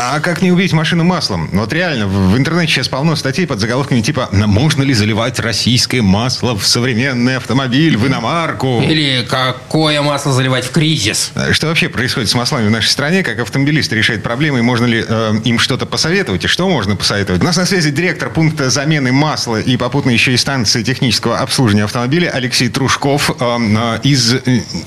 А как не убить машину маслом? Вот реально, в интернете сейчас полно статей под заголовками типа «Можно ли заливать российское масло в современный автомобиль, в иномарку?» Или какое масло заливать в кризис? Что вообще происходит с маслами в нашей стране? Как автомобилисты решают проблемы? И можно ли э, им что-то посоветовать? И что можно посоветовать? У нас на связи директор пункта замены масла и попутно еще и станции технического обслуживания автомобиля Алексей Трушков э, э, из э,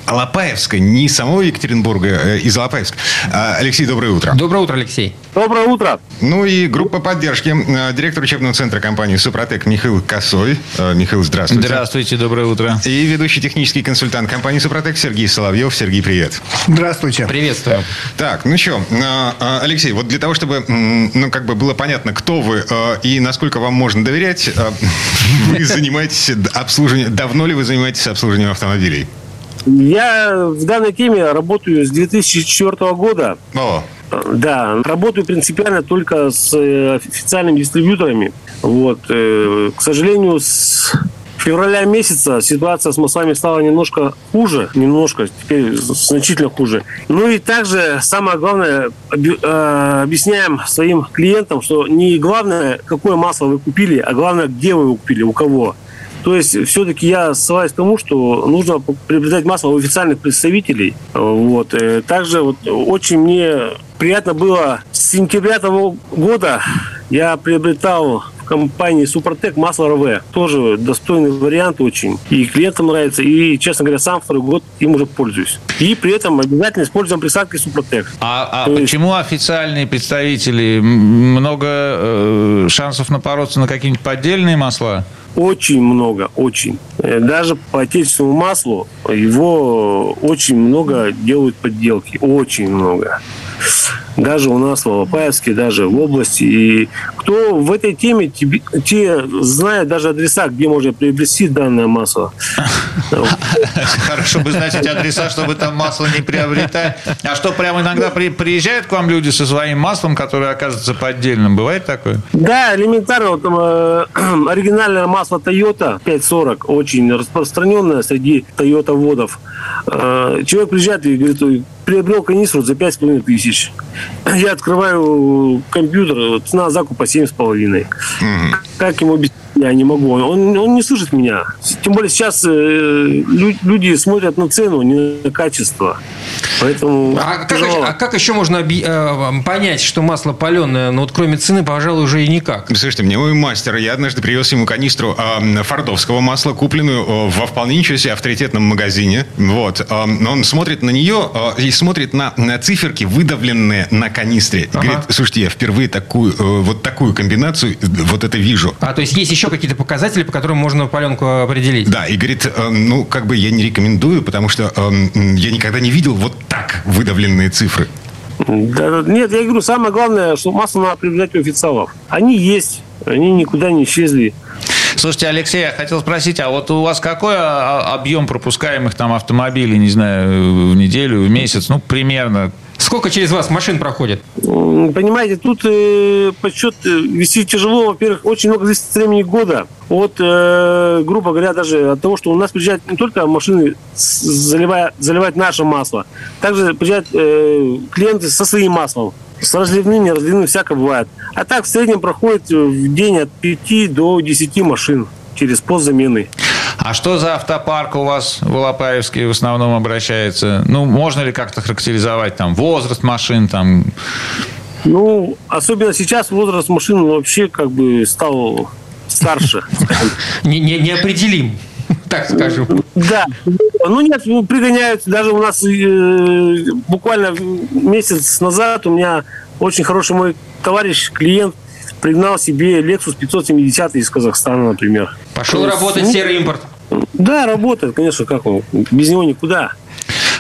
Алапаевска, не самого Екатеринбурга, э, из Алапаевска. Э, Алексей, доброе утро. Доброе утро, Алексей. Доброе утро. Ну и группа поддержки. Э, Директор учебного центра компании «Супротек» Михаил Косой. Э, Михаил, здравствуйте. Здравствуйте, доброе утро. И ведущий технический консультант компании «Супротек» Сергей Соловьев. Сергей, привет. Здравствуйте. Приветствую. Так, ну что, Алексей, вот для того, чтобы, ну, как бы было понятно, кто вы э, и насколько вам можно доверять, э, вы занимаетесь обслуживанием, давно ли вы занимаетесь обслуживанием автомобилей? Я в данной теме работаю с 2004 года. О, Да, работаю принципиально только с э, официальными дистрибьюторами. Вот. э, К сожалению, с февраля месяца ситуация с маслами стала немножко хуже, немножко, теперь значительно хуже. Ну и также самое главное, э, объясняем своим клиентам, что не главное, какое масло вы купили, а главное, где вы его купили, у кого. То есть все-таки я ссылаюсь к тому, что нужно приобретать масло у официальных представителей. Вот. Э, Также вот очень мне приятно было с сентября того года я приобретал в компании Супротек масло РВ. Тоже достойный вариант очень. И клиентам нравится. И, честно говоря, сам второй год им уже пользуюсь. И при этом обязательно используем присадки Супротек. А, а То есть- почему официальные представители? Много э, шансов напороться на какие-нибудь поддельные масла? Очень много, очень. Э, Даже по отечественному маслу его очень много делают подделки. Очень много. Даже у нас в Алапаевске, даже в области. И кто в этой теме, тебе- те знают даже адреса, где можно приобрести данное масло. Хорошо бы знать эти адреса, чтобы там масло не приобретать. А что, прямо иногда при- приезжают к вам люди со своим маслом, которое оказывается поддельным? Бывает такое? Да, элементарно. Вот, там, э, оригинальное масло Toyota 540, очень распространенное среди Toyota водов. Э, человек приезжает и говорит, «Ой, приобрел канистру за 5,5 тысяч. Я открываю компьютер, цена закупа 7,5. Как ему объяснить? Я не могу. Он, он не слышит меня. Тем более сейчас э, лю- люди смотрят на цену, не на качество. Поэтому А как, а как еще можно объ- э, понять, что масло паленое? Ну вот кроме цены, пожалуй, уже и никак. Слушайте, мне мой мастер, я однажды привез ему канистру э, фордовского масла, купленную э, во вполне ничего себе авторитетном магазине. Вот. Э, но он смотрит на нее э, и смотрит на, на циферки, выдавленные на канистре. И Говорит, слушайте, я впервые такую, э, вот такую комбинацию, э, вот это вижу. А то есть есть еще какие-то показатели, по которым можно паленку определить? Да, и говорит, э, ну, как бы я не рекомендую, потому что э, я никогда не видел вот так выдавленные цифры. Да, нет, я говорю, самое главное, что масло надо приобретать у официалов. Они есть, они никуда не исчезли. Слушайте, Алексей, я хотел спросить, а вот у вас какой а, объем пропускаемых там автомобилей, не знаю, в неделю, в месяц, ну, примерно? Сколько через вас машин проходит? Понимаете, тут э, подсчет э, вести тяжело. Во-первых, очень много зависит от времени года. От, э, грубо говоря, даже от того, что у нас приезжают не только машины, заливая, заливать наше масло. Также приезжают э, клиенты со своим маслом. С разливным, не разливным, всякое бывает. А так в среднем проходит э, в день от 5 до 10 машин через пост замены. А что за автопарк у вас в Алапаевске в основном обращается? Ну, можно ли как-то характеризовать там возраст машин, там, Ну, особенно сейчас возраст машин вообще как бы стал старше. Не, не, неопределим, так скажем. Да. Ну нет, ну, пригоняют. Даже у нас э, буквально месяц назад у меня очень хороший мой товарищ, клиент, пригнал себе Lexus 570 из Казахстана, например. Пошел работать ну, серый импорт. Да, работает, конечно, как он. Без него никуда.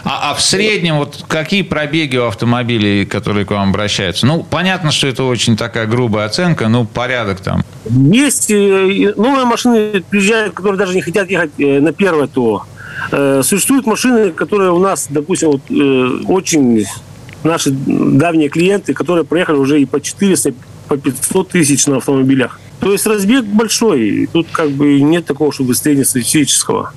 А, а в среднем вот какие пробеги у автомобилей, которые к вам обращаются? Ну, понятно, что это очень такая грубая оценка, ну, порядок там. Есть э, новые машины, приезжают, которые даже не хотят ехать э, на первое ТО. Э, Существуют машины, которые у нас, допустим, вот, очень наши давние клиенты, которые проехали уже и по 400, по 500 тысяч на автомобилях. То есть разбег большой. Тут как бы нет такого, чтобы быстрее статистического.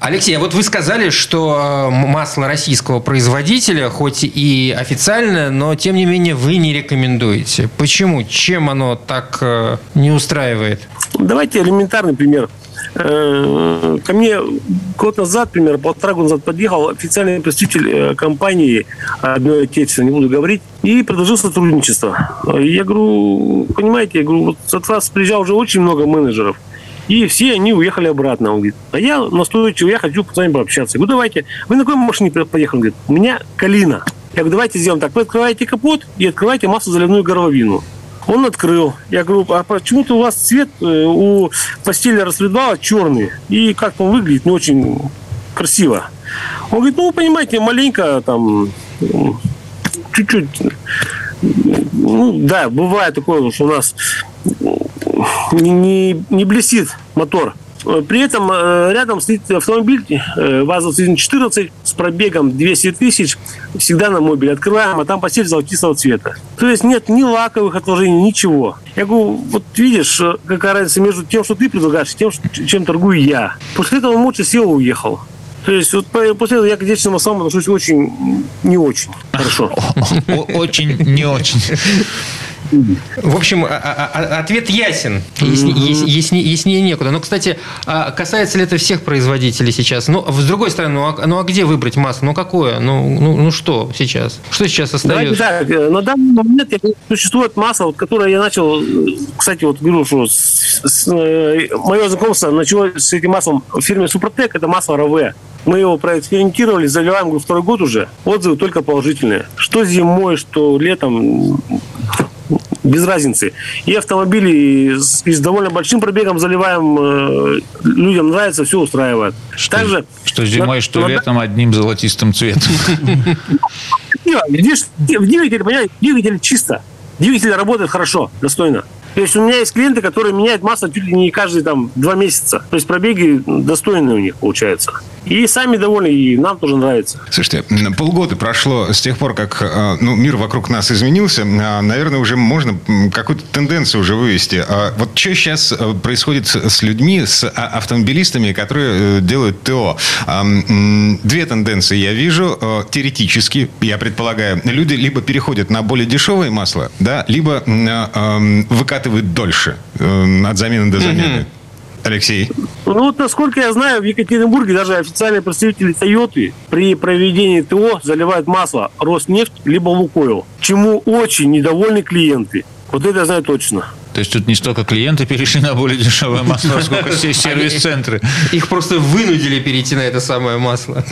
Алексей, а вот вы сказали, что э, масло российского производителя, хоть и официально, но тем не менее вы не рекомендуете. Почему? Чем оно так э, не устраивает? Давайте элементарный пример. Э, ко мне год назад, примерно полтора года назад подъехал официальный представитель э, компании одной отечественной, не буду говорить, и предложил сотрудничество. Я говорю, понимаете, я говорю, вот от вас приезжал уже очень много менеджеров. И все они уехали обратно. Он говорит, а я настойчиво, я хочу с вами пообщаться. Я говорю, давайте. Вы на какой машине поехали? Он говорит, у меня Калина. Я говорю, давайте сделаем так. Вы открываете капот и открываете масло-заливную горловину. Он открыл. Я говорю, а почему-то у вас цвет э, у постели распредвала черный. И как он выглядит, не очень красиво. Он говорит, ну, вы понимаете, маленько там, чуть-чуть, ну, да, бывает такое, что у нас не, не блестит мотор. При этом э, рядом стоит автомобиль э, ВАЗ-14 с пробегом 200 тысяч, всегда на мобиле. Открываем, а там постель золотистого цвета. То есть нет ни лаковых отложений, ничего. Я говорю, вот видишь, э, какая разница между тем, что ты предлагаешь, и тем, чем торгую я. После этого молча сел и уехал. То есть вот после этого я к отечественным маслам отношусь очень не очень хорошо. Очень не очень. В общем, а, а, а, ответ ясен. Яснее, яснее некуда. Но, кстати, касается ли это всех производителей сейчас? Ну, с другой стороны, ну а, ну, а где выбрать масло? Ну, какое? Ну, ну, ну что сейчас? Что сейчас остается? Давайте так, на данный момент существует масло, вот, которое я начал, кстати, вот говорю, что с, с, э, мое знакомство началось с этим маслом в фирме Супротек, это масло РВ. Мы его проэкспериментировали, заливаем говорю, второй год уже. Отзывы только положительные. Что зимой, что летом, без разницы. И автомобили с, с довольно большим пробегом заливаем, э, людям нравится, все устраивает. Что, Также, что зимой, на, что на, летом одним золотистым цветом. В двигателе, понимаете, двигатель чисто. Двигатель работает хорошо, достойно. То есть у меня есть клиенты, которые меняют масло чуть ли не каждые там два месяца. То есть пробеги достойные у них получаются. И сами довольны, и нам тоже нравится. Слушайте, полгода прошло с тех пор, как э, ну, мир вокруг нас изменился. А, наверное, уже можно какую-то тенденцию уже вывести. А вот что сейчас э, происходит с людьми, с а, автомобилистами, которые э, делают ТО? Две тенденции я вижу. Теоретически, я предполагаю, люди либо переходят на более дешевое масло, да, либо выкатывают дольше от замены до замены. Алексей? Ну вот, насколько я знаю, в Екатеринбурге даже официальные представители Тойоты при проведении ТО заливают масло Роснефть либо Лукойл, чему очень недовольны клиенты. Вот это я знаю точно. То есть тут не столько клиенты перешли на более дешевое масло, сколько все сервис-центры. Их просто вынудили перейти на это самое масло.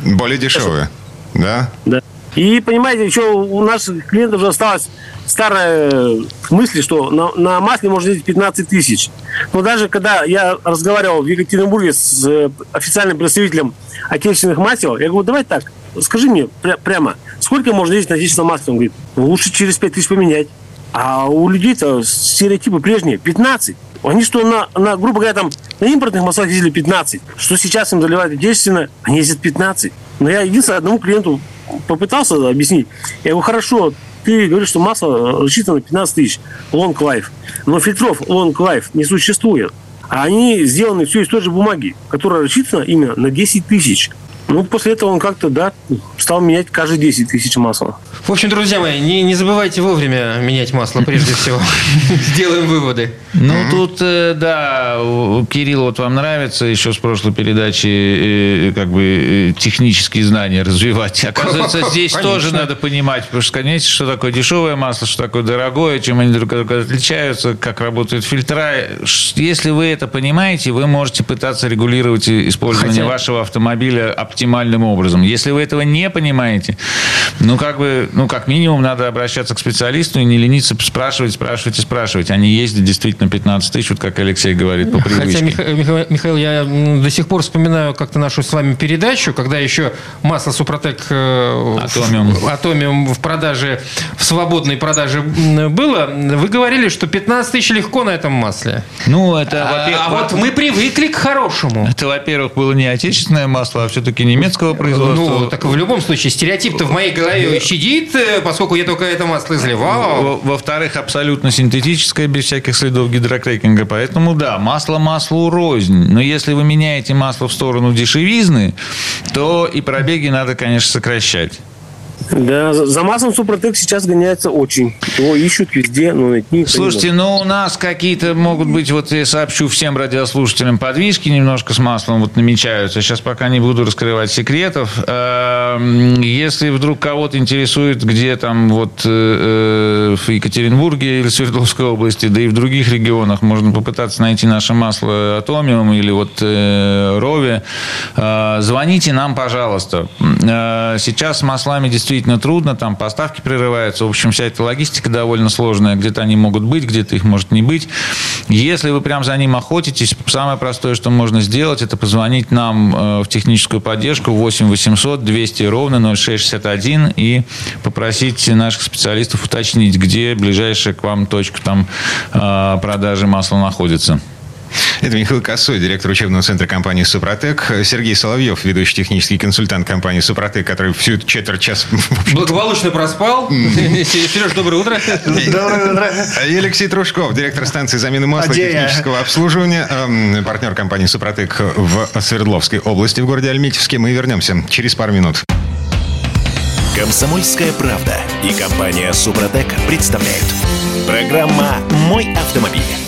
Более дешевое, да? Да. И понимаете, еще у наших клиентов уже осталось старая мысль, что на, на масле можно ездить 15 тысяч. Но даже когда я разговаривал в Екатеринбурге с э, официальным представителем отечественных масел, я говорю, давай так, скажи мне пря- прямо, сколько можно ездить на отечественном масле? Он говорит, лучше через 5 тысяч поменять. А у людей-то стереотипы прежние, 15. Они что, на, на, грубо говоря, там на импортных маслах ездили 15, что сейчас им заливают отечественно, они ездят 15. Но я единственное одному клиенту попытался объяснить. Я говорю, хорошо, ты говоришь, что масло рассчитано 15 тысяч, long life. Но фильтров long life не существует. А они сделаны все из той же бумаги, которая рассчитана именно на 10 тысяч. Ну, после этого он как-то, да, стал менять каждые 10 тысяч масла. В общем, друзья мои, не, не забывайте вовремя менять масло, прежде всего. Сделаем выводы. Ну, тут, э, да, Кирилл, вот вам нравится еще с прошлой передачи э, как бы э, технические знания развивать. Оказывается, здесь тоже надо понимать, потому что, конечно, что такое дешевое масло, что такое дорогое, чем они друг от друга отличаются, как работают фильтра. Если вы это понимаете, вы можете пытаться регулировать использование вашего автомобиля оптимальным образом. Если вы этого не понимаете, ну, как бы, ну, как минимум, надо обращаться к специалисту и не лениться спрашивать, спрашивать и спрашивать. Они ездят действительно 15 тысяч, вот как Алексей говорит, по привычке. Хотя, Михаил, Михаил, я до сих пор вспоминаю как-то нашу с вами передачу, когда еще масло Супротек э, Атомиум. В, Атомиум в продаже, в свободной продаже было. Вы говорили, что 15 тысяч легко на этом масле. Ну, это, а, а вот мы привыкли к хорошему. Это, во-первых, было не отечественное масло, а все-таки немецкого производства. Ну, так в любом случае, стереотип-то в моей голове щадит, э, поскольку я только это масло изливал. Во-вторых, абсолютно синтетическое, без всяких следов гидрокрекинга. Поэтому, да, масло маслу рознь. Но если вы меняете масло в сторону дешевизны, то и пробеги надо, конечно, сокращать. Да, за маслом Супротек сейчас гоняется очень. Его ищут везде, но найти Слушайте, ну у нас какие-то могут быть, вот я сообщу всем радиослушателям, подвижки немножко с маслом вот намечаются. Сейчас пока не буду раскрывать секретов. Эм, если вдруг кого-то интересует, где там вот э, в Екатеринбурге или Свердловской области, да и в других регионах можно попытаться найти наше масло Атомиум или вот э, Рови, э, звоните нам, пожалуйста. Сейчас с маслами действительно действительно трудно, там поставки прерываются. В общем, вся эта логистика довольно сложная. Где-то они могут быть, где-то их может не быть. Если вы прям за ним охотитесь, самое простое, что можно сделать, это позвонить нам э, в техническую поддержку 8 800 200 ровно 0661 и попросить наших специалистов уточнить, где ближайшая к вам точка там э, продажи масла находится. Это Михаил Косой, директор учебного центра компании «Супротек». Сергей Соловьев, ведущий технический консультант компании «Супротек», который всю эту четверть часа... Благополучно проспал. Сереж, доброе утро. Доброе утро. И Алексей Трушков, директор станции замены масла и технического обслуживания, эм, партнер компании «Супротек» в Свердловской области, в городе Альметьевске. Мы вернемся через пару минут. Комсомольская правда и компания «Супротек» представляют. Программа «Мой автомобиль».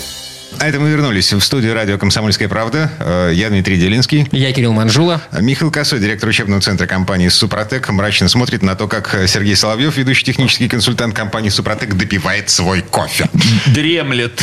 А это мы вернулись в студию радио «Комсомольская правда». Э, я Дмитрий Делинский. Я Кирилл Манжула. Михаил Косой, директор учебного центра компании «Супротек», мрачно смотрит на то, как Сергей Соловьев, ведущий технический консультант компании «Супротек», допивает свой кофе. Дремлет.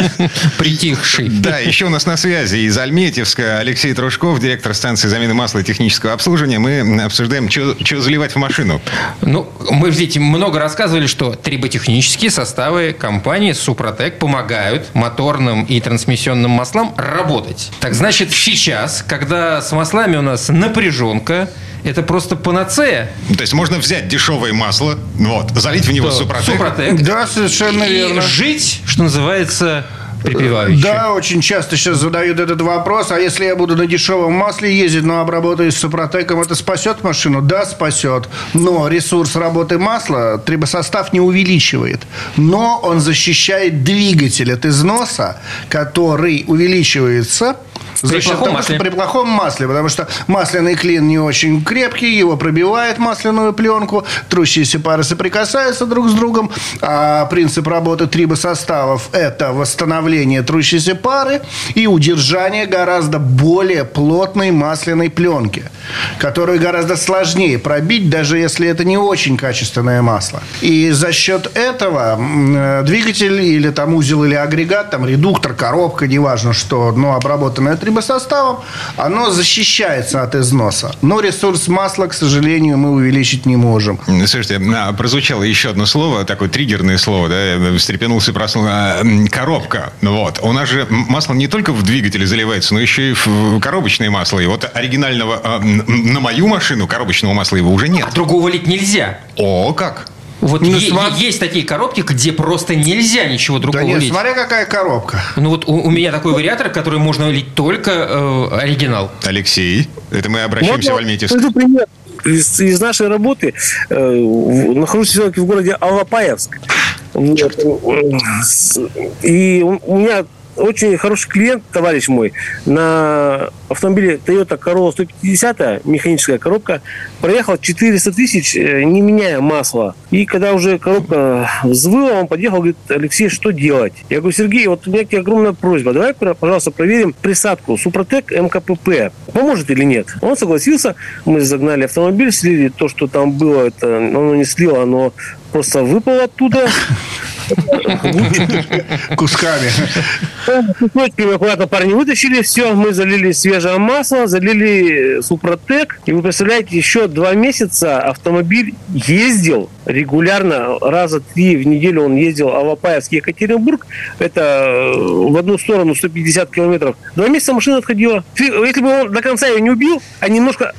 Притихший. Да, еще у нас на связи из Альметьевска Алексей Трушков, директор станции замены масла и технического обслуживания. Мы обсуждаем, что заливать в машину. Ну, мы, видите, много рассказывали, что триботехнические составы компании «Супротек» помогают моторным моторным и трансмиссионным маслам работать. Так значит, сейчас, когда с маслами у нас напряженка, это просто панацея. То есть можно взять дешевое масло, вот, залить в него да. супротек. супротек. Да, совершенно и верно. жить, что называется, припевающий. Да, очень часто сейчас задают этот вопрос. А если я буду на дешевом масле ездить, но обработаюсь супротеком, это спасет машину? Да, спасет. Но ресурс работы масла трибосостав не увеличивает. Но он защищает двигатель от износа, который увеличивается при плохом того, масле. При плохом масле, потому что масляный клин не очень крепкий, его пробивает масляную пленку, трущиеся пары соприкасаются друг с другом. А принцип работы трибосоставов – это восстановление трущейся пары и удержание гораздо более плотной масляной пленки, которую гораздо сложнее пробить, даже если это не очень качественное масло. И за счет этого э, двигатель или там узел или агрегат, там редуктор, коробка, неважно что, но обработанная трибосостав трибосоставом, оно защищается от износа. Но ресурс масла, к сожалению, мы увеличить не можем. Слушайте, а, прозвучало еще одно слово, такое триггерное слово, да, встрепенулся, проснул, а, коробка. Вот. У нас же масло не только в двигателе заливается, но еще и в коробочное масло. И вот оригинального а, на мою машину коробочного масла его уже нет. А другого лить нельзя. О, как? Вот ну, е- смотри... есть такие коробки, где просто нельзя ничего другого да нет, лить. смотря какая коробка. Ну вот у, у меня такой вариатор, который можно лить только э, оригинал. Алексей, это мы обращаемся вот, в Альметьевск. пример. Из, из нашей работы э, нахожусь все-таки в городе Алапаевск. И у меня очень хороший клиент, товарищ мой, на автомобиле Toyota Corolla 150, механическая коробка, проехал 400 тысяч, э, не меняя масла. И когда уже коробка взвыла, он подъехал, говорит, Алексей, что делать? Я говорю, Сергей, вот у меня тебе огромная просьба, давай, пожалуйста, проверим присадку Супротек МКПП. Поможет или нет? Он согласился, мы загнали автомобиль, слили то, что там было, это оно не слило, оно просто выпало оттуда. Кусками. Кусочками аккуратно парни вытащили, все, мы залили свежее масло, залили супротек. И вы представляете, еще два месяца автомобиль ездил регулярно, раза три в неделю он ездил Алапаевский Екатеринбург. Это э, в одну сторону 150 километров. Два месяца машина отходила. Если бы он до конца ее не убил, а немножко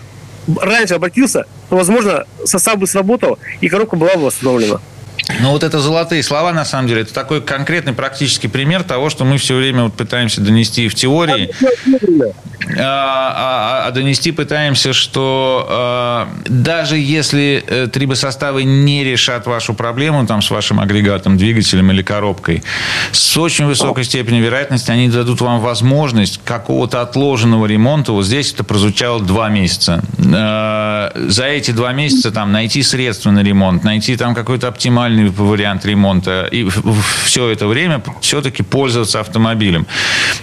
раньше обратился, то, возможно, состав бы сработал, и коробка была бы восстановлена. Ну, вот это золотые слова, на самом деле, это такой конкретный практический пример того, что мы все время вот пытаемся донести в теории. А, а, а донести пытаемся, что а, даже если э, трибосоставы не решат вашу проблему там, с вашим агрегатом, двигателем или коробкой, с очень высокой степенью вероятности они дадут вам возможность какого-то отложенного ремонта. Вот здесь это прозвучало два месяца. А, за эти два месяца там, найти средства на ремонт, найти там какой-то оптимальный вариант ремонта и все это время все-таки пользоваться автомобилем.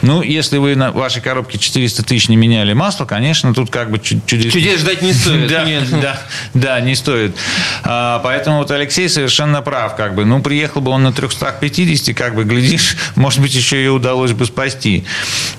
Ну, если вы на вашей коробке 400 тысяч не меняли масло, конечно, тут как бы чудес... Чудес ждать не стоит. да, да, да, не стоит. А, поэтому вот Алексей совершенно прав. Как бы, ну, приехал бы он на 350, как бы, глядишь, может быть, еще и удалось бы спасти.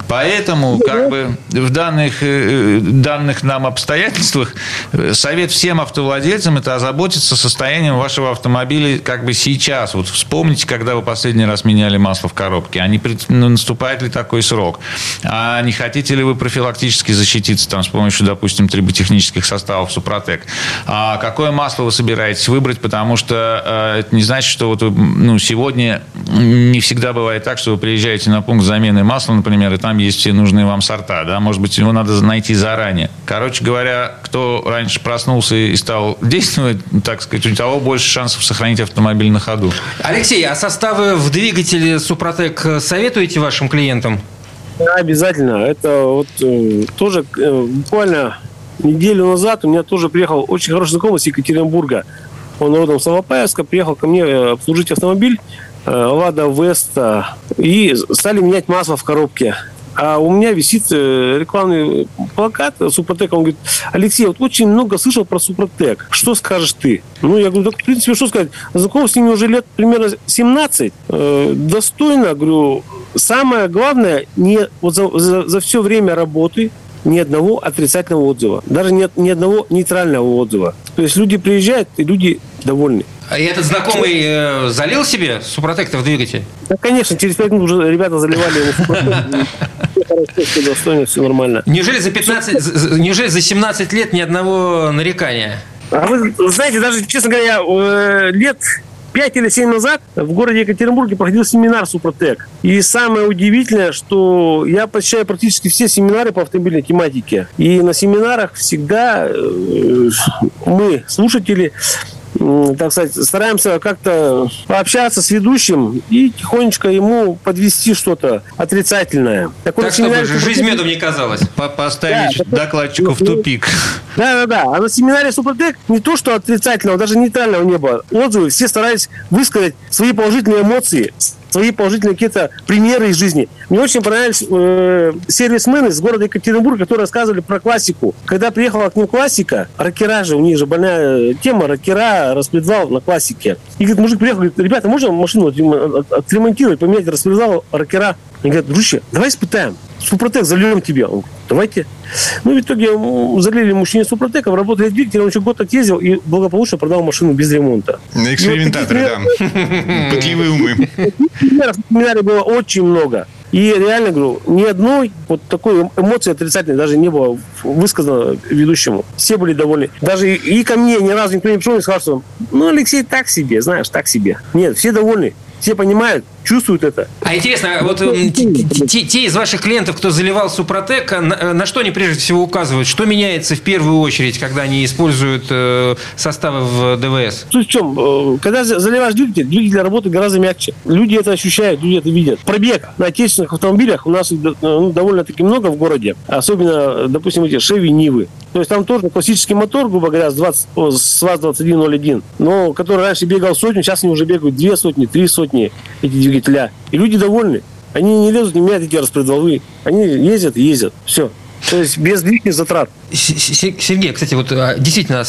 Поэтому, как бы, в данных, э, данных нам обстоятельствах э, совет всем автовладельцам – это озаботиться состоянием вашего автомобиля как бы сейчас. Вот вспомните, когда вы последний раз меняли масло в коробке. А не ну, наступает ли такой срок? А не хотите ли вы профилактически защититься там, с помощью, допустим, триботехнических составов Супротек. А какое масло вы собираетесь выбрать, потому что э, это не значит, что вот вы, ну, сегодня не всегда бывает так, что вы приезжаете на пункт замены масла, например, и там есть все нужные вам сорта, да, может быть, его надо найти заранее. Короче говоря, кто раньше проснулся и стал действовать, так сказать, у того больше шансов сохранить автомобиль на ходу. Алексей, а составы в двигателе Супротек советуете вашим клиентам? Обязательно. Это вот э, тоже э, буквально неделю назад у меня тоже приехал очень хороший знакомый с Екатеринбурга. Он родом с Алапаевска, приехал ко мне э, обслужить автомобиль э, Лада Веста и стали менять масло в коробке. А у меня висит э, рекламный плакат Супротек. Он говорит, Алексей, вот очень много слышал про Супротек. Что скажешь ты? Ну, я говорю, так, в принципе, что сказать? Знаком с ними уже лет примерно 17. Э, достойно, говорю, самое главное, не, вот за, за, за все время работы ни одного отрицательного отзыва. Даже ни, ни одного нейтрального отзыва. То есть люди приезжают, и люди довольны. А этот знакомый э, залил себе супротектор в двигатель? Да, конечно, через 5 минут уже ребята заливали его супротектор. Все нормально. Неужели за 15, неужели за 17 лет ни одного нарекания? А вы знаете, даже, честно говоря, э, лет 5 или 7 назад в городе Екатеринбурге проходил семинар Супротек. И самое удивительное, что я посещаю практически все семинары по автомобильной тематике. И на семинарах всегда э, мы, слушатели, так сказать, стараемся как-то пообщаться с ведущим и тихонечко ему подвести что-то отрицательное. Так, так чтобы жизнь медом не казалась. Поставить да, докладчику в тупик. Да-да-да. А на семинаре Супротек не то, что отрицательного, даже нейтрального не было. Отзывы все старались высказать свои положительные эмоции, свои положительные какие-то примеры из жизни. Мне очень понравились э, сервисмены из города Екатеринбург, которые рассказывали про классику. Когда приехала к ним классика, рокера же, у них же больная тема, рокера, распредвал на классике. И говорит, мужик приехал, говорит, ребята, можно машину отремонтировать, поменять распредвал, рокера? Они говорят, дружище, давай испытаем. Супротек зальем тебе. Он говорит, давайте. Ну, в итоге залили мужчине Супротеком, работали двигатель, он еще год отъездил и благополучно продал машину без ремонта. Экспериментаторы, вот да. Пытливые умы. Примеров семинаре было очень много. И реально говорю, ни одной вот такой эмоции отрицательной даже не было высказано ведущему. Все были довольны. Даже и ко мне ни разу никто не пришел и сказал, что ну, Алексей, так себе, знаешь, так себе. Нет, все довольны. Все понимают, чувствуют это. А интересно, вот те, те из ваших клиентов, кто заливал Супротек, на, на что они прежде всего указывают? Что меняется в первую очередь, когда они используют э, составы в ДВС? Суть в чем? Э, когда заливаешь двигатель, двигатель работает гораздо мягче. Люди это ощущают, люди это видят. Пробег на отечественных автомобилях у нас ну, довольно-таки много в городе. Особенно, допустим, эти Шеви Нивы. То есть там тоже классический мотор, грубо говоря, с, 20, с ВАЗ-2101, но который раньше бегал сотню, сейчас они уже бегают две сотни, три сотни эти двигателя. И люди довольны. Они не лезут, не меняют эти распредвалы. Они ездят и ездят. Все. То есть без лишних затрат. Сергей, кстати, вот а, действительно,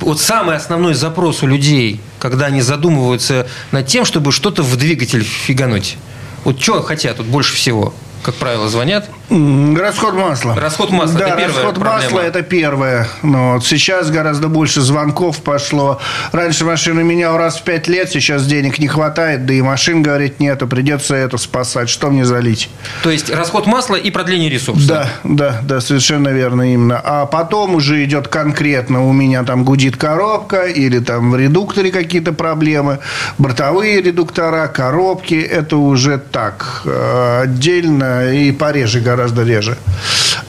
вот самый основной запрос у людей, когда они задумываются над тем, чтобы что-то в двигатель фигануть. Вот что хотят тут больше всего? Как правило, звонят? Расход масла. Расход масла. Да, это расход проблема. масла это первое. Но вот сейчас гораздо больше звонков пошло. Раньше машину менял раз в пять лет, сейчас денег не хватает, да и машин, говорит, нету, придется это спасать. Что мне залить? То есть расход масла и продление ресурса. Да, да, да, совершенно верно именно. А потом уже идет конкретно, у меня там гудит коробка, или там в редукторе какие-то проблемы, бортовые редуктора, коробки, это уже так, э, отдельно и пореже, гораздо реже.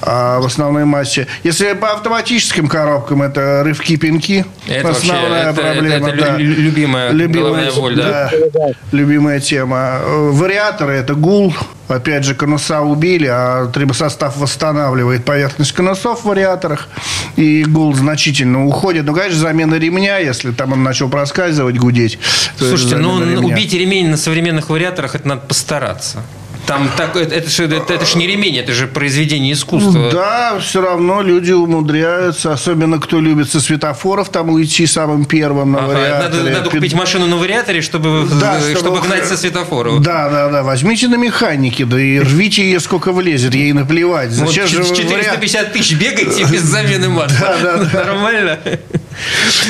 А в основной массе. Если по автоматическим коробкам, это рывки-пинки. Это вообще- основная это- проблема. это- да. это лю- любимая головная боль, да? любимая тема. Э, Вариаторы – это гул. Опять же, конуса убили, а трибосостав восстанавливает поверхность конусов в вариаторах. И гул значительно уходит. Ну, конечно, замена ремня, если там он начал проскальзывать, гудеть. Слушайте, ну ремня. убить ремень на современных вариаторах, это надо постараться. Там так, это, это, же, это, это ж не ремень, это же произведение искусства. Да, все равно люди умудряются, особенно кто любит со светофоров там уйти самым первым на Ага, вариаторе. надо, надо Пи- купить машину на вариаторе, чтобы, Да, чтобы, чтобы- гнать со светофора. Да, да, да. Возьмите на механике, да и рвите ее сколько влезет, ей наплевать. Вот Зачем же ч- вы 450 тысяч бегаете без замены масла. Да, да, да. Нормально.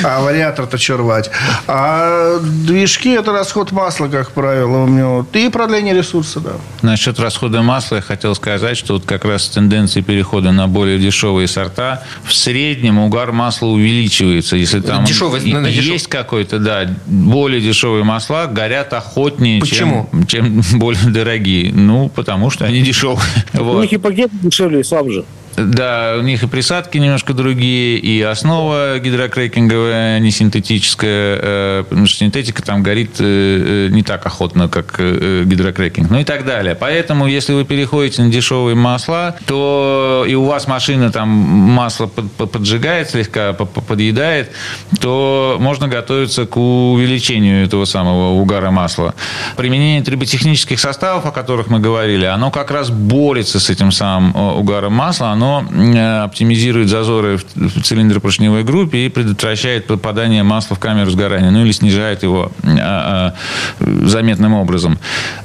А вариатор-то что рвать? А движки – это расход масла, как правило, у меня. вот. И продление ресурса, да. Насчет расхода масла я хотел сказать, что вот как раз тенденции перехода на более дешевые сорта, в среднем угар масла увеличивается. Если там Дешевый, и- есть какой-то, да, более дешевые масла горят охотнее, Почему? Чем, чем более дорогие. Ну, потому что они дешевые. У них и пакет дешевле и слабже. Да, у них и присадки немножко другие, и основа гидрокрекинговая, а не синтетическая, э, потому что синтетика там горит э, э, не так охотно, как гидрокрекинг, ну и так далее. Поэтому, если вы переходите на дешевые масла, то и у вас машина там масло под- под- поджигает слегка, по- по- подъедает, то можно готовиться к увеличению этого самого угара масла. Применение триботехнических составов, о которых мы говорили, оно как раз борется с этим самым угаром масла, оно э, оптимизирует зазоры в цилиндропоршневой группе и предотвращает попадание масла в камеру сгорания, ну или снижает его а, а, заметным образом.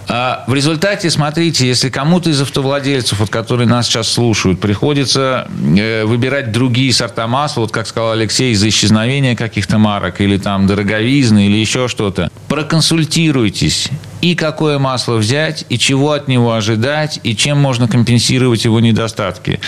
А в результате, смотрите, если кому-то из автовладельцев, вот, которые нас сейчас слушают, приходится э, выбирать другие сорта масла, вот как сказал Алексей, из-за исчезновения каких-то марок или там дороговизны или еще что-то, проконсультируйтесь и какое масло взять, и чего от него ожидать, и чем можно компенсировать его недостатки.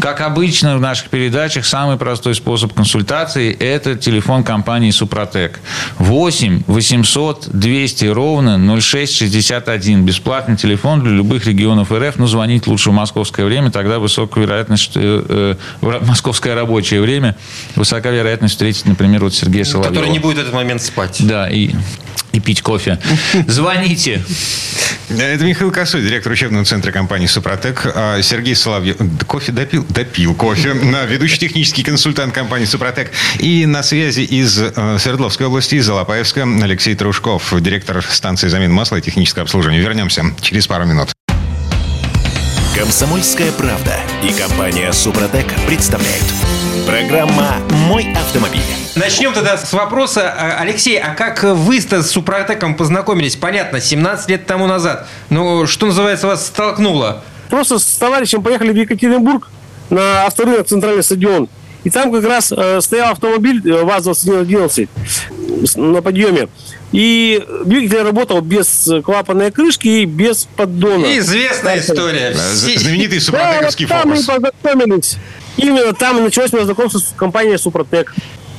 Как обычно в наших передачах, самый простой способ консультации – это телефон компании «Супротек». 8 800 200 ровно 0661. Бесплатный телефон для любых регионов РФ. Но звонить лучше в московское время, тогда высокая вероятность, что, э, в московское рабочее время, высока вероятность встретить, например, вот Сергея Соловьева. Который не будет в этот момент спать. Да, и, и пить кофе. Звоните. Это Михаил Косой, директор учебного центра компании «Супротек». А Сергей Соловьев. Кофе допил? Допил кофе. Ведущий технический консультант компании «Супротек». И на связи из э, Свердловской области, из Алапаевска, Алексей Трушков, директор станции замены масла и технического обслуживания. Вернемся через пару минут. Комсомольская правда и компания «Супротек» представляют. Программа «Мой автомобиль». Начнем тогда с вопроса. А, Алексей, а как вы-то с Супротеком познакомились? Понятно, 17 лет тому назад. Но что называется, вас столкнуло? Просто с товарищем поехали в Екатеринбург на авторынок «Центральный стадион». И там как раз э, стоял автомобиль э, ВАЗ-2111 с- на подъеме. И двигатель работал без клапанной крышки и без поддона. Известная история. Э, Все- Знаменитый Да, вот супротековский там мы познакомились. Именно там и началось мое знакомство с компанией «Супротек».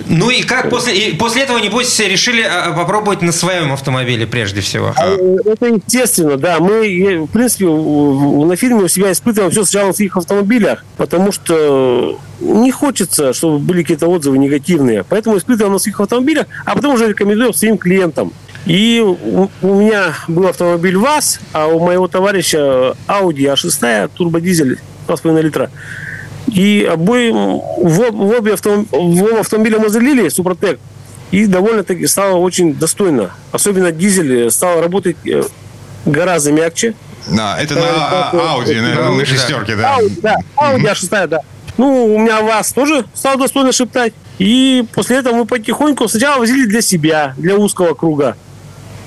Ну и как после, и после этого, небось, решили а, попробовать на своем автомобиле прежде всего? Э, Это естественно, да. Мы, в принципе, на фильме у себя испытываем все сначала на своих автомобилях, потому что не хочется, чтобы были какие-то отзывы негативные. Поэтому испытываем на своих автомобилях, а потом уже рекомендуем своим клиентам. И у меня был автомобиль ВАЗ, а у моего товарища Audi А6 турбодизель 2,5 литра. И обоим в, в обе автом- в оба автомобиля мы залили Супротек. И довольно-таки стало очень достойно. Особенно дизель э, стал работать э, гораздо мягче. Да, это на а, Ауди, на, на шестерке, да. Audi, да, Audi A6, да. Ну, у меня ВАЗ тоже стал достойно шептать. И после этого мы потихоньку сначала возили для себя, для узкого круга.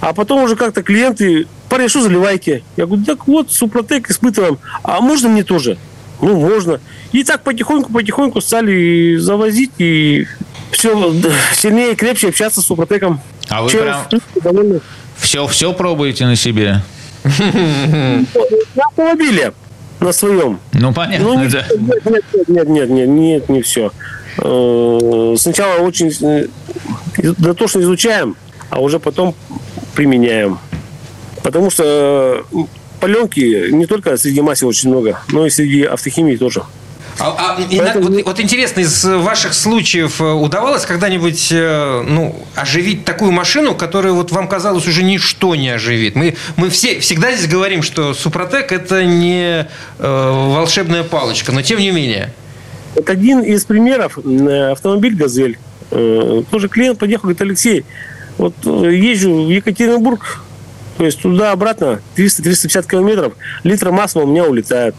А потом уже как-то клиенты парень, что заливайте? Я говорю, так вот, Супротек испытываем. А можно мне тоже? Ну, можно. И так потихоньку-потихоньку стали завозить и все сильнее и крепче общаться с Супротеком. А вы Чем прям все, все пробуете на себе? На автомобиле на своем. Ну, понятно, ну, нет, да. Нет, нет, нет, нет, нет, не все. Э, сначала очень э, дотошно изучаем, а уже потом применяем. Потому что паленки не только среди масел очень много, но и среди автохимии тоже. А, а, Поэтому... вот, вот интересно, из ваших случаев э, удавалось когда-нибудь э, ну, оживить такую машину, которая вот вам казалось уже ничто не оживит? Мы, мы все, всегда здесь говорим, что Супротек – это не э, волшебная палочка, но тем не менее. Вот один из примеров – автомобиль «Газель». Э, тоже клиент подъехал, говорит, Алексей, вот езжу в Екатеринбург, то есть туда-обратно 300-350 километров, литр масла у меня улетает.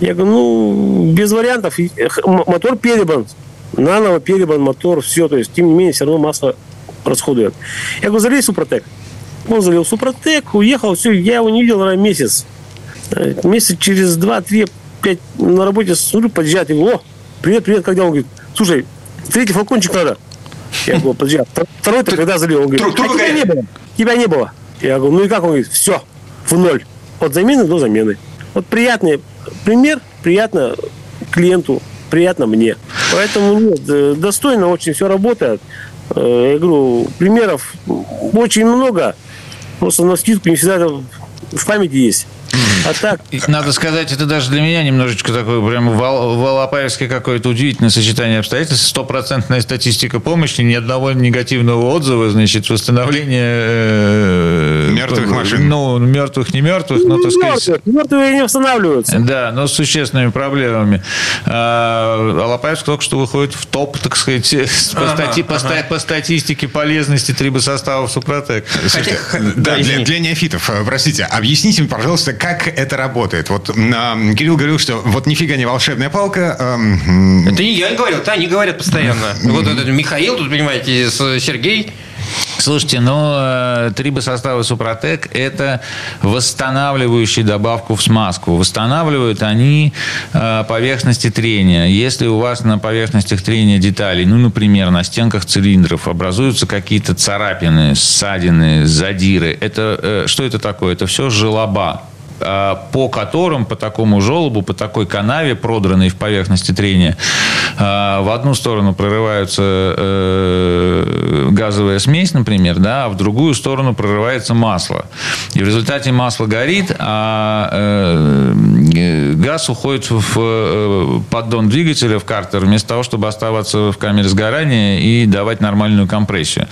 Я говорю, ну, без вариантов. Мотор перебран. Наново перебран мотор, все. То есть, тем не менее, все равно масло расходует. Я говорю, залей Супротек. Он залил Супротек, уехал, все, я его не видел, наверное, месяц. Э, месяц через два, три, пять на работе смотрю, подъезжает, я говорю, о, привет, привет, когда? Он говорит, слушай, третий флакончик надо. Я говорю, подожди, а второй-то когда залил? Он говорит, а тебя не было. Тебя не было. Я говорю, ну и как? Он говорит, все, в ноль. От замены до замены. Вот приятный пример, приятно клиенту, приятно мне. Поэтому нет, э, достойно очень все работает. Э, я говорю, примеров очень много. Просто на скидку не всегда в памяти есть. А так... Надо сказать, это даже для меня немножечко такое прям волопаевское какое-то удивительное сочетание обстоятельств. Стопроцентная статистика помощи, ни одного негативного отзыва, значит, восстановление... Э, мертвых машин. Ну, мертвых, не мертвых, но, так сказать... Мертвые не восстанавливаются. Да, но с существенными проблемами. А Алапаевск только что выходит в топ, так сказать, по, стати, по, ага. по статистике полезности трибосоставов Супротек. Да, для, для неофитов, э, простите, объясните мне, пожалуйста, как это работает? Вот э, Кирилл говорил, что вот нифига не волшебная палка. Э, это не я говорил, это они говорят постоянно. Вот этот Михаил, тут, понимаете, Сергей. Слушайте, ну, э, трибосоставы Супротек – это восстанавливающие добавку в смазку. Восстанавливают они э, поверхности трения. Если у вас на поверхностях трения деталей, ну, например, на стенках цилиндров образуются какие-то царапины, ссадины, задиры, это, э, что это такое? Это все желоба по которым, по такому желобу, по такой канаве, продранной в поверхности трения, э, в одну сторону прорывается э, газовая смесь, например, да, а в другую сторону прорывается масло. И в результате масло горит, а газ уходит в поддон двигателя, в картер, вместо того, чтобы оставаться в камере сгорания и давать нормальную компрессию.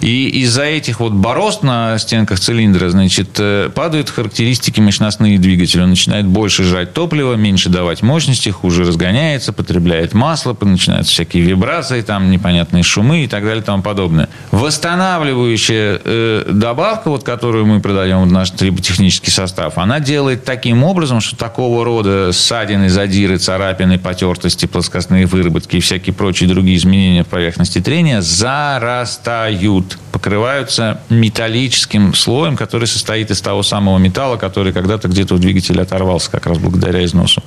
И из-за этих вот борозд на стенках цилиндра, значит, падают характеристики мощности мощностные двигатели, он начинает больше жрать топливо, меньше давать мощности, хуже разгоняется, потребляет масло, начинаются всякие вибрации, там непонятные шумы и так далее и тому подобное. Восстанавливающая э, добавка, вот, которую мы продаем в наш триботехнический состав, она делает таким образом, что такого рода ссадины, задиры, царапины, потертости, плоскостные выработки и всякие прочие другие изменения в поверхности трения зарастают, покрываются металлическим слоем, который состоит из того самого металла, который когда когда-то где-то в двигателе оторвался как раз благодаря износу.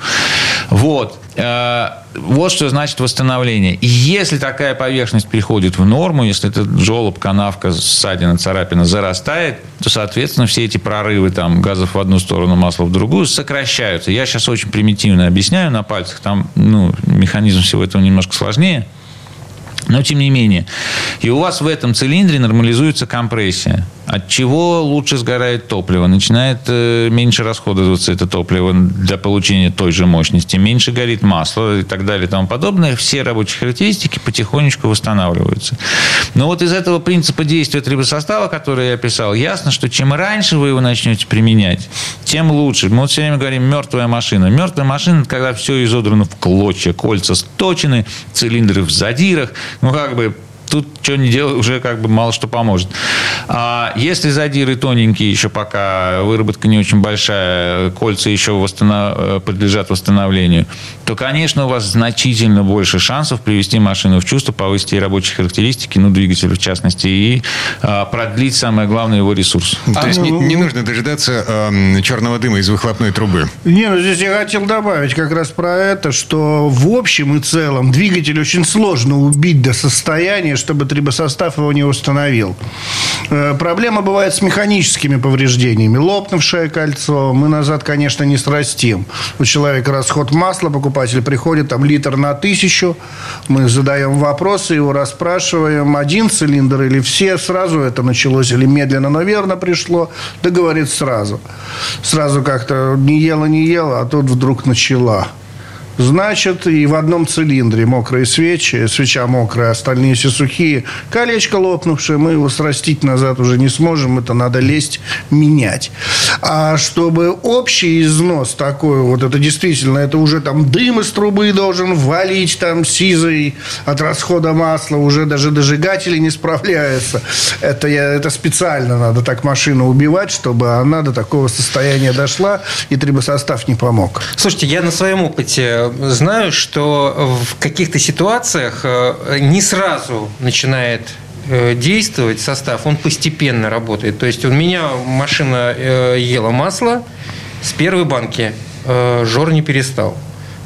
Вот. Э, вот что значит восстановление. Если такая поверхность приходит в норму, если этот желоб, канавка, ссадина, царапина зарастает, то, соответственно, все эти прорывы там, газов в одну сторону, масла в другую сокращаются. Я сейчас очень примитивно объясняю на пальцах. Там ну, механизм всего этого немножко сложнее. Но тем не менее. И у вас в этом цилиндре нормализуется компрессия. От чего лучше сгорает топливо? Начинает э, меньше расходоваться это топливо для получения той же мощности. Меньше горит масло и так далее и тому подобное. Все рабочие характеристики потихонечку восстанавливаются. Но вот из этого принципа действия трибосостава, который я описал, ясно, что чем раньше вы его начнете применять, тем лучше. Мы вот все время говорим «мертвая машина». Мертвая машина – когда все изодрано в клочья, кольца сточены, цилиндры в задирах. Ну, как бы тут что не делай, уже как бы мало что поможет. А если задиры тоненькие, еще пока выработка не очень большая, кольца еще восстанов... подлежат восстановлению, то, конечно, у вас значительно больше шансов привести машину в чувство, повысить ей рабочие характеристики, ну, двигатель в частности, и а, продлить, самое главное, его ресурс. То а, есть ну, не, не нужно дожидаться э, черного дыма из выхлопной трубы? Не, ну здесь я хотел добавить как раз про это, что в общем и целом двигатель очень сложно убить до состояния, чтобы трибосостав его не установил. Э, проблема бывает с механическими повреждениями. Лопнувшее кольцо мы назад, конечно, не срастим. У человека расход масла, покупатель приходит, там литр на тысячу, мы задаем вопросы, его расспрашиваем, один цилиндр или все, сразу это началось или медленно, но верно пришло, да говорит сразу. Сразу как-то не ела, не ела, а тут вдруг начала. Значит, и в одном цилиндре мокрые свечи, свеча мокрая, остальные все сухие. Колечко лопнувшее, мы его срастить назад уже не сможем, это надо лезть, менять. А чтобы общий износ такой, вот это действительно, это уже там дым из трубы должен валить там сизой от расхода масла, уже даже дожигатели не справляются. Это, я, это специально надо так машину убивать, чтобы она до такого состояния дошла, и трибосостав не помог. Слушайте, я на своем опыте знаю, что в каких-то ситуациях э, не сразу начинает э, действовать состав, он постепенно работает. То есть у меня машина э, ела масло, с первой банки жор не перестал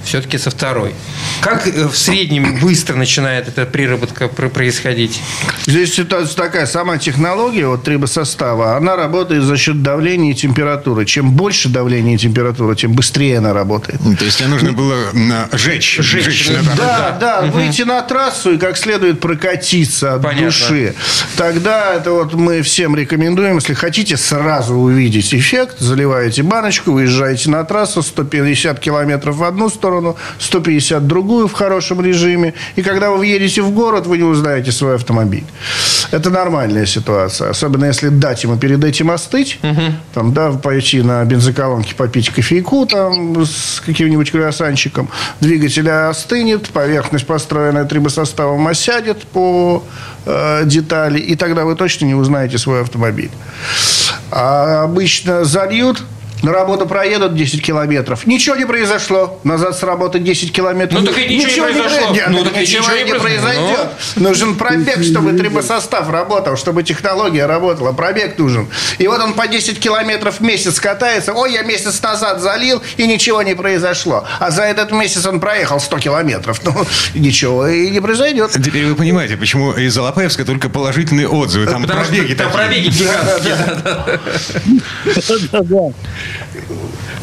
все-таки со второй. Как э, в среднем быстро начинает эта приработка происходить? Здесь ситуация такая. Сама технология вот трибосостава, она работает за счет давления и температуры. Чем больше давления и температуры, тем быстрее она работает. То есть, тебе нужно было жечь. жечь, жечь да, да, да. Угу. Выйти на трассу и как следует прокатиться от Понятно. души. Тогда это вот мы всем рекомендуем, если хотите сразу увидеть эффект, заливаете баночку, выезжаете на трассу 150 километров в одну сторону, сторону, 150 другую в хорошем режиме. И когда вы въедете в город, вы не узнаете свой автомобиль. Это нормальная ситуация. Особенно если дать ему перед этим остыть. Угу. Там, да, пойти на бензоколонке попить кофейку там, с каким-нибудь круассанчиком. Двигатель остынет, поверхность, построенная трибосоставом, осядет по э, детали. И тогда вы точно не узнаете свой автомобиль. А обычно зальют на работу проедут 10 километров. Ничего не произошло. Назад с работы 10 километров. Ну, так и ничего, ничего не произошло. Не, ну, так ничего, ничего не, произойдет. Ну. Нужен пробег, чтобы трибосостав работал, чтобы технология работала. Пробег нужен. И вот он по 10 километров в месяц катается. Ой, я месяц назад залил, и ничего не произошло. А за этот месяц он проехал 100 километров. Ну, ничего и не произойдет. Теперь вы понимаете, почему из Алапаевска только положительные отзывы. Там Потому пробеги Там пробеги гигантские.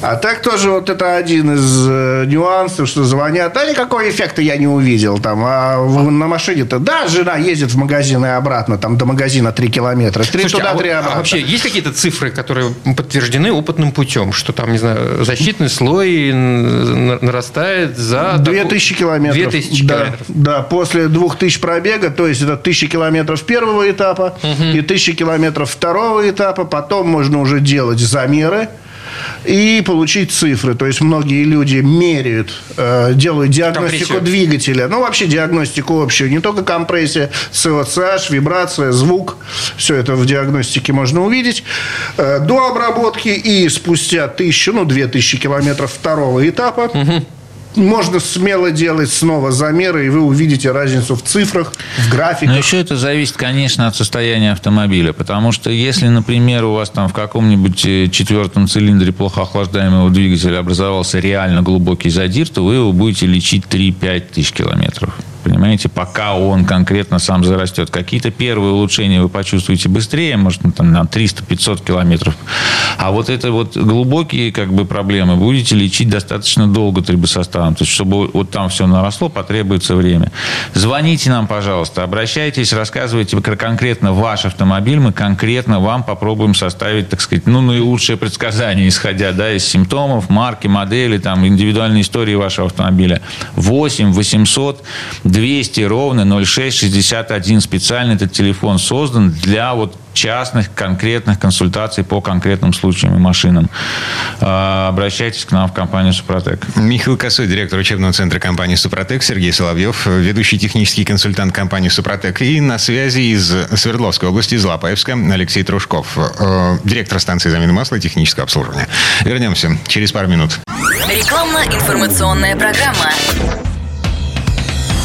А так тоже вот это один из э, нюансов, что звонят. Да никакого эффекта я не увидел. Там, а на машине-то, да, жена ездит в магазин и обратно, там до магазина 3 километра. 3 Слушайте, туда, 3 а, обратно. А вообще есть какие-то цифры, которые подтверждены опытным путем? Что там, не знаю, защитный слой нарастает за... 2000 километров. 2000 да, километров. Да, после 2000 пробега, то есть это 1000 километров первого этапа угу. и 1000 километров второго этапа. Потом можно уже делать замеры и получить цифры. То есть многие люди меряют, э, делают диагностику Компрессию. двигателя. Ну, вообще диагностику общую. Не только компрессия, СОЦH, вибрация, звук. Все это в диагностике можно увидеть. Э, до обработки и спустя тысячу, ну, две тысячи километров второго этапа угу можно смело делать снова замеры, и вы увидите разницу в цифрах, в графиках. Но еще это зависит, конечно, от состояния автомобиля. Потому что если, например, у вас там в каком-нибудь э, четвертом цилиндре плохо охлаждаемого двигателя образовался реально глубокий задир, то вы его будете лечить 3-5 тысяч километров понимаете, пока он конкретно сам зарастет. Какие-то первые улучшения вы почувствуете быстрее, может, ну, там, на 300-500 километров. А вот это вот глубокие как бы проблемы будете лечить достаточно долго трибосоставом. То есть, чтобы вот там все наросло, потребуется время. Звоните нам, пожалуйста, обращайтесь, рассказывайте конкретно ваш автомобиль, мы конкретно вам попробуем составить, так сказать, ну, наилучшее предсказание, исходя да, из симптомов, марки, модели, там, индивидуальной истории вашего автомобиля. 8 800 200 ровно 0661. Специально этот телефон создан для вот частных, конкретных консультаций по конкретным случаям и машинам, а, обращайтесь к нам в компанию «Супротек». Михаил Косой, директор учебного центра компании «Супротек», Сергей Соловьев, ведущий технический консультант компании «Супротек». И на связи из Свердловской области, из Лапаевска, Алексей Трушков, э, директор станции замены масла и технического обслуживания. Вернемся через пару минут. Рекламно-информационная программа.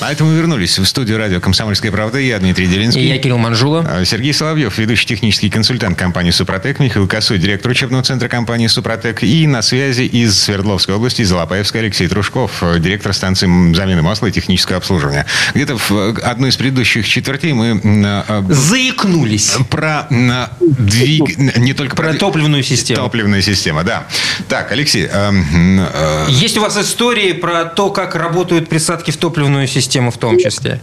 Это мы вернулись в студию радио «Комсомольская правда». Я Дмитрий Делинский. И я Кирилл Манжула. А, Сергей Соловьев, ведущий технический консультант компании «Супротек». Михаил Косой, директор учебного центра компании «Супротек». И на связи из Свердловской области, из Лопаевска, Алексей Трушков, директор станции замены масла и технического обслуживания. Где-то в одной из предыдущих четвертей мы... А, Заикнулись. Про двиг... Не только про... Про топливную систему. Топливная система, да. Так, Алексей... Э, э... Есть у вас истории про то, как работают присадки в топливную систему? Систему в том числе?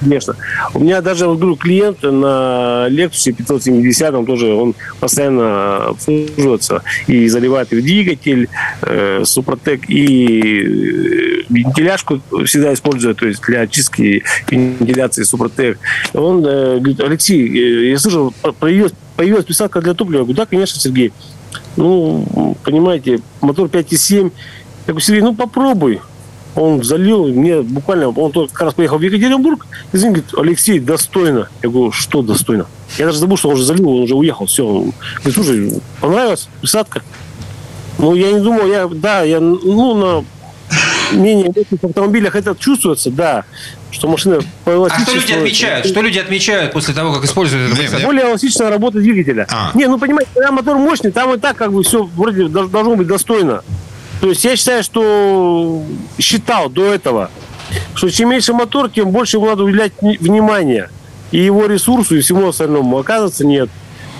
Конечно. У меня даже вот, говорю, клиент на Lexus 570, он тоже, он постоянно обслуживается и заливает и в двигатель, э, Супротек, и э, вентиляшку всегда использует, то есть для очистки вентиляции Супротек. Он э, говорит, Алексей, э, я слышал, появилась, появилась присадка для топлива. Я говорю, да, конечно, Сергей. Ну, понимаете, мотор 5,7. Я говорю, Сергей, ну попробуй он залил мне буквально, он только как раз поехал в Екатеринбург, и говорит, Алексей, достойно. Я говорю, что достойно? Я даже забыл, что он уже залил, он уже уехал, все. Говорит, слушай, понравилась присадка? Ну, я не думал, я, да, я, ну, на менее легких автомобилях это чувствуется, да, что машина А что люди отмечают? Что люди отмечают после того, как используют это? Более эластичная работа двигателя. А. Не, ну, понимаете, когда мотор мощный, там и так как бы все вроде должно быть достойно. То есть я считаю, что считал до этого, что чем меньше мотор, тем больше ему надо уделять внимание. И его ресурсу, и всему остальному. Оказывается, нет.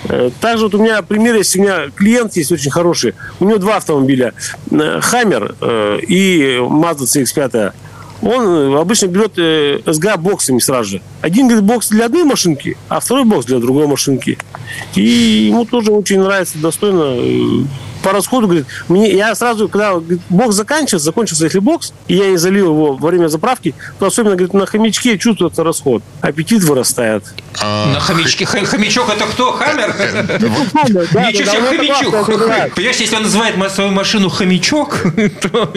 Э, также вот у меня пример есть, у меня клиент есть очень хороший. У него два автомобиля. Хаммер э, и Mazda CX-5. Он обычно берет SGA боксами сразу же. Один говорит бокс для одной машинки, а второй бокс для другой машинки. И ему тоже очень нравится, достойно по расходу, говорит, мне, я сразу, когда говорит, бокс заканчивается, закончился если бокс, и я не залил его во время заправки, то особенно, говорит, на хомячке чувствуется расход. Аппетит вырастает. А... На хомячке? Хомячок это кто? Хаммер? Ничего себе, хомячок. Понимаешь, если он называет свою машину хомячок, то...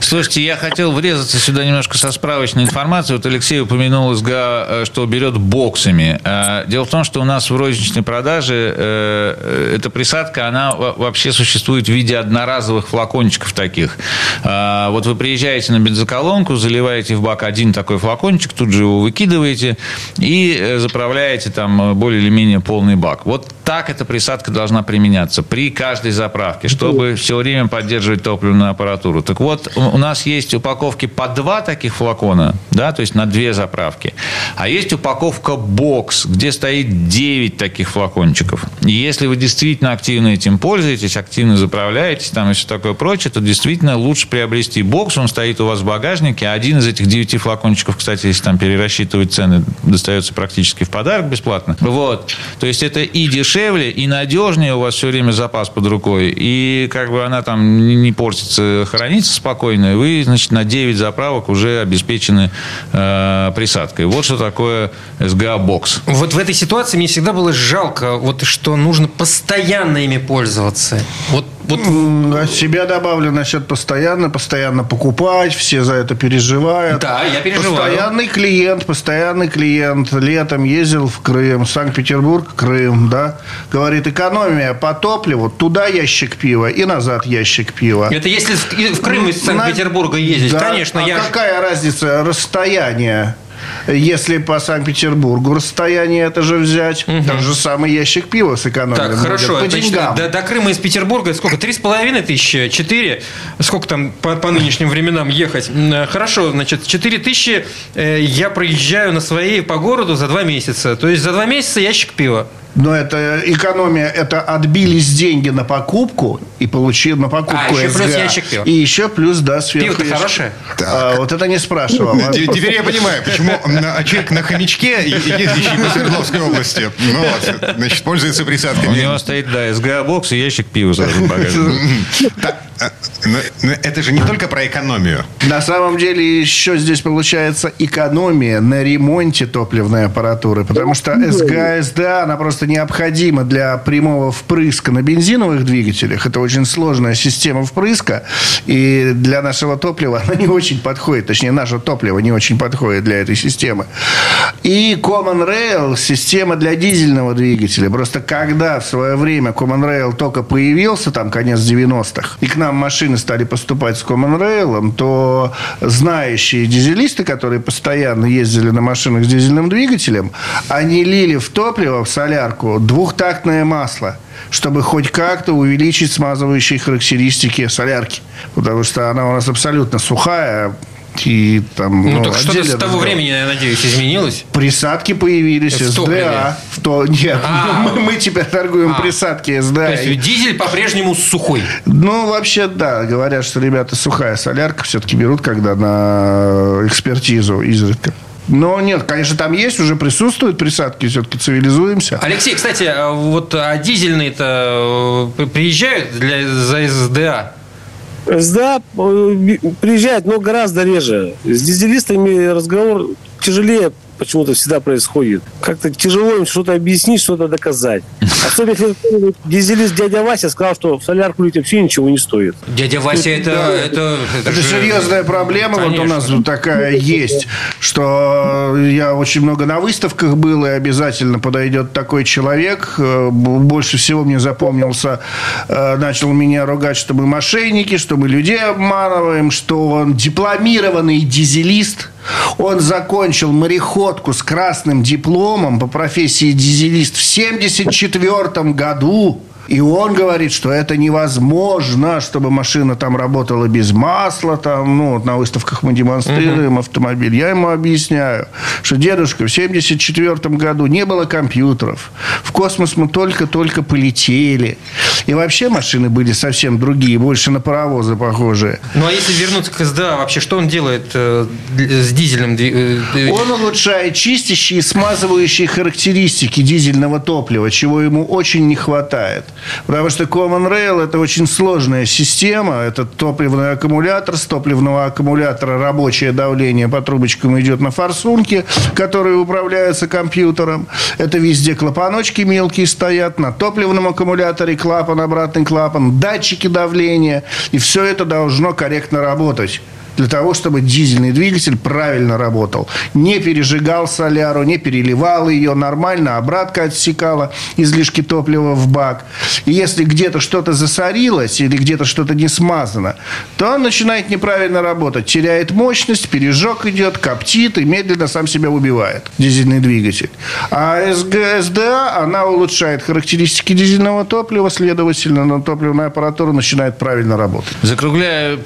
Слушайте, я хотел врезаться сюда немножко со справочной информацией. Вот Алексей упомянул э, что берет боксами. Э, дело в том, что у нас в розничной продаже э, эта присадка, она вообще существует в виде одноразовых флакончиков таких. Вот вы приезжаете на бензоколонку, заливаете в бак один такой флакончик, тут же его выкидываете и заправляете там более или менее полный бак. Вот так эта присадка должна применяться при каждой заправке, чтобы все время поддерживать топливную аппаратуру. Так вот, у нас есть упаковки по два таких флакона, да, то есть на две заправки. А есть упаковка бокс, где стоит 9 таких флакончиков. И если вы действительно активно этим пользуетесь, активно заправляетесь там и все такое прочее, то действительно лучше приобрести бокс, он стоит у вас в багажнике. Один из этих 9 флакончиков, кстати, если там перерасчитывать цены, достается практически в подарок бесплатно. Вот. То есть это и дешевле и надежнее, у вас все время запас под рукой, и как бы она там не портится, хранится спокойно, и вы, значит, на 9 заправок уже обеспечены э, присадкой. Вот что такое SGA-бокс. Вот в этой ситуации мне всегда было жалко, вот что нужно постоянно ими пользоваться. Вот вот... От себя добавлю насчет постоянно, постоянно покупать, все за это переживают. Да, я переживаю. Постоянный клиент, постоянный клиент. Летом ездил в Крым, Санкт-Петербург, Крым, да. Говорит, экономия по топливу, туда ящик пива и назад ящик пива. Это если в Крым из Санкт-Петербурга ездить, да. конечно. А я... какая разница расстояние? Если по Санкт-Петербургу расстояние это же взять, угу. тот же самый ящик пива сэкономили. Так, хорошо. По Значит, до, до Крыма из Петербурга сколько? Три с половиной тысячи? Четыре? Сколько там по, по нынешним временам ехать? Хорошо, значит, четыре тысячи э, я проезжаю на своей по городу за два месяца. То есть за два месяца ящик пива. Но это экономия, это отбились деньги на покупку и получил на покупку а, еще СГА. плюс ящик пива. И еще плюс, да, сверху. Пиво-то хорошее? А, вот это не спрашивал. А? Теперь я понимаю, почему человек на хомячке, ездящий по Свердловской области, ну, значит, пользуется присадками. У него стоит, да, СГА-бокс и ящик пива сразу в багажнике. Но, но это же не только про экономию. На самом деле еще здесь получается экономия на ремонте топливной аппаратуры, потому что СГА, СДА, она просто необходима для прямого впрыска на бензиновых двигателях. Это очень сложная система впрыска, и для нашего топлива она не очень подходит, точнее, наше топливо не очень подходит для этой системы. И Common Rail – система для дизельного двигателя. Просто когда в свое время Common Rail только появился, там конец 90-х, и к нам машины стали поступать с Common Rail, то знающие дизелисты, которые постоянно ездили на машинах с дизельным двигателем, они лили в топливо, в солярку, двухтактное масло чтобы хоть как-то увеличить смазывающие характеристики солярки. Потому что она у нас абсолютно сухая, и там... Ну, ну так что-то с того разговор. времени, я надеюсь, изменилось? Присадки появились, Это СДА. В то... Нет, а, мы, мы теперь торгуем а, присадки СДА. То есть дизель по-прежнему сухой? Ну, вообще, да. Говорят, что ребята сухая солярка все-таки берут, когда на экспертизу изредка. Но нет, конечно, там есть, уже присутствуют присадки, все-таки цивилизуемся. Алексей, кстати, а вот а дизельные-то э, приезжают для, за СДА? СДА э, приезжает, но гораздо реже. С дизелистами разговор тяжелее почему-то всегда происходит. Как-то тяжело им что-то объяснить, что-то доказать. Особенно если дизелист дядя Вася сказал, что в солярку лить вообще ничего не стоит. Дядя Вася это... Да, это, это, это серьезная проблема. Конечно. Вот у нас такая есть, что я очень много на выставках был, и обязательно подойдет такой человек. Э, больше всего мне запомнился, э, начал меня ругать, что мы мошенники, что мы людей обманываем, что он дипломированный дизелист – он закончил мореходку с красным дипломом по профессии дизелист в 1974 году. И он говорит, что это невозможно, чтобы машина там работала без масла. Там, ну, вот на выставках мы демонстрируем угу. автомобиль. Я ему объясняю, что дедушка в 1974 году не было компьютеров. В космос мы только-только полетели. И вообще машины были совсем другие, больше на паровозы похожие. Ну, а если вернуться к СДА, вообще что он делает э, с дизельным? Э, он улучшает чистящие и смазывающие характеристики дизельного топлива, чего ему очень не хватает. Потому что Common Rail – это очень сложная система. Это топливный аккумулятор. С топливного аккумулятора рабочее давление по трубочкам идет на форсунки, которые управляются компьютером. Это везде клапаночки мелкие стоят. На топливном аккумуляторе клапан, обратный клапан, датчики давления. И все это должно корректно работать для того, чтобы дизельный двигатель правильно работал. Не пережигал соляру, не переливал ее нормально, обратка отсекала излишки топлива в бак. И если где-то что-то засорилось или где-то что-то не смазано, то он начинает неправильно работать, теряет мощность, пережог идет, коптит и медленно сам себя убивает, дизельный двигатель. А СГСДА, она улучшает характеристики дизельного топлива, следовательно, на топливная аппаратура начинает правильно работать. Закругляя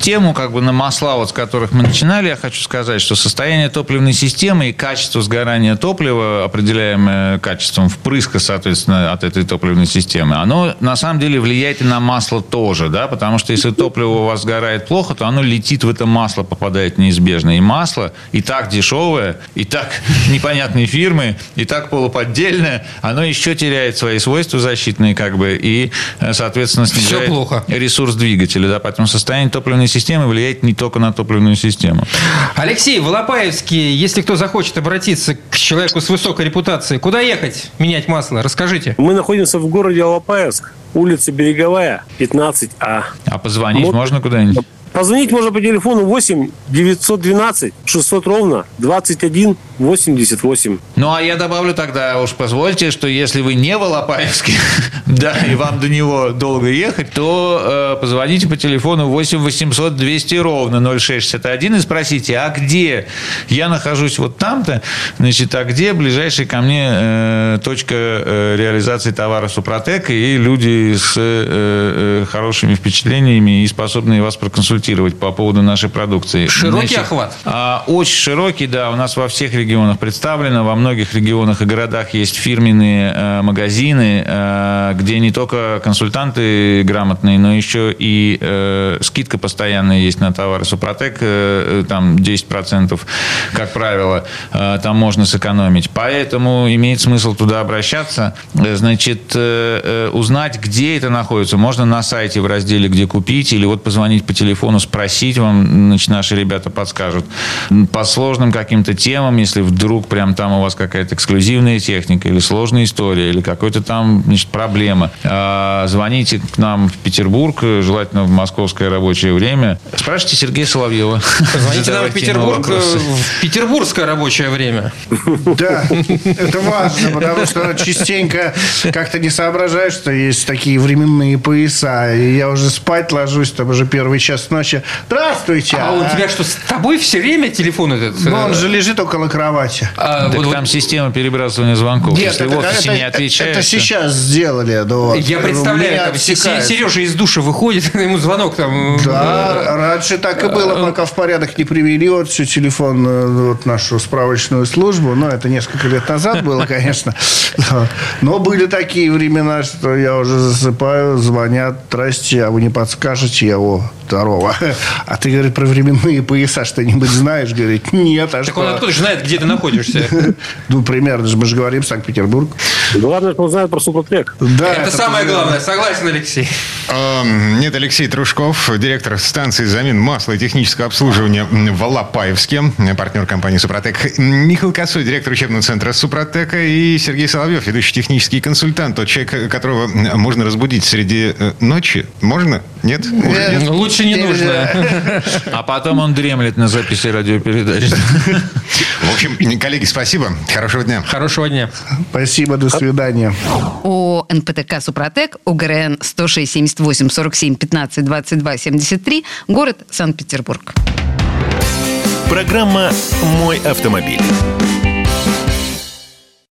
тему, как бы на масла, вот с которых мы начинали, я хочу сказать, что состояние топливной системы и качество сгорания топлива, определяемое качеством впрыска, соответственно, от этой топливной системы, оно на самом деле влияет и на масло тоже, да, потому что если топливо у вас сгорает плохо, то оно летит в это масло, попадает неизбежно. И масло и так дешевое, и так непонятные фирмы, и так полуподдельное, оно еще теряет свои свойства защитные, как бы, и, соответственно, снижает ресурс двигателя, да, поэтому состояние топливной системы влияет не только на топливную систему. Алексей, Волопаевский, если кто захочет обратиться к человеку с высокой репутацией, куда ехать менять масло? Расскажите. Мы находимся в городе Волопаевск, улица Береговая, 15А. А позвонить Мод... можно куда-нибудь? Позвонить можно по телефону 8 912 600 ровно 21 88. Ну, а я добавлю тогда, уж позвольте, что если вы не в Алапаевске, да, и вам до него долго ехать, то э, позвоните по телефону 8 800 200 ровно 0661 и спросите, а где я нахожусь вот там-то, значит, а где ближайшая ко мне э, точка э, реализации товара Супротек и люди с э, э, хорошими впечатлениями и способные вас проконсультировать дискутировать по поводу нашей продукции. Широкий охват? А, очень широкий, да. У нас во всех регионах представлено. Во многих регионах и городах есть фирменные э, магазины, э, где не только консультанты грамотные, но еще и э, скидка постоянная есть на товары Супротек, э, там 10%, как правило, э, там можно сэкономить. Поэтому имеет смысл туда обращаться. Значит, э, э, узнать, где это находится, можно на сайте в разделе «Где купить» или вот позвонить по телефону, спросить вам, значит, наши ребята подскажут. По сложным каким-то темам, если вдруг прям там у вас какая-то эксклюзивная техника или сложная история, или какой-то там, значит, проблема, а, звоните к нам в Петербург, желательно в московское рабочее время. Спрашивайте Сергея Соловьева. Звоните нам в Петербург, э, в петербургское рабочее время. Да, это важно, потому что частенько как-то не соображаешь, что есть такие временные пояса. И я уже спать ложусь, там уже первый час ночи. Здравствуйте! А у тебя что, с тобой все время телефон этот? Ну, он э, же лежит около кровати. а, Так вот- вот там система перебрасывания звонков. Если в офисе не отвечаешь... это сейчас сделали. ну вот. Я представляю, там. Сережа из душа выходит, ему звонок там. э, Да, раньше так и было, пока в порядок не привели вот всю телефонную вот нашу справочную службу. Ну, это несколько лет назад было, конечно. Да. Но были такие времена, что я уже засыпаю, звонят, здрасте, а вы не подскажете? Я, о, здорово. А ты, говорит, про временные пояса что-нибудь знаешь? Говорит, нет, а Так что? он откуда же знает, где ты находишься? Ну, примерно, же мы же говорим Санкт-Петербург. Главное, что он знает про Супротек. Да, Это самое главное, согласен, Алексей. Эм, Нет, Алексей Трушков, директор станции замен масла и технического обслуживания в Алапаевске, партнер компании «Супротек». Михаил Косой, директор учебного центра «Супротека» и Сергей Соловьев, ведущий технический консультант, тот человек, которого можно разбудить среди э, ночи. Можно? Нет? Уже нет? Ну, Лучше не нужно. А потом он дремлет на записи радиопередач. В общем, коллеги, спасибо. Хорошего дня. Хорошего дня. Спасибо, до свидания. ООО НПТК «Супротек», УГРН 106 78 47 15 22 73, город Санкт-Петербург. Программа «Мой автомобиль».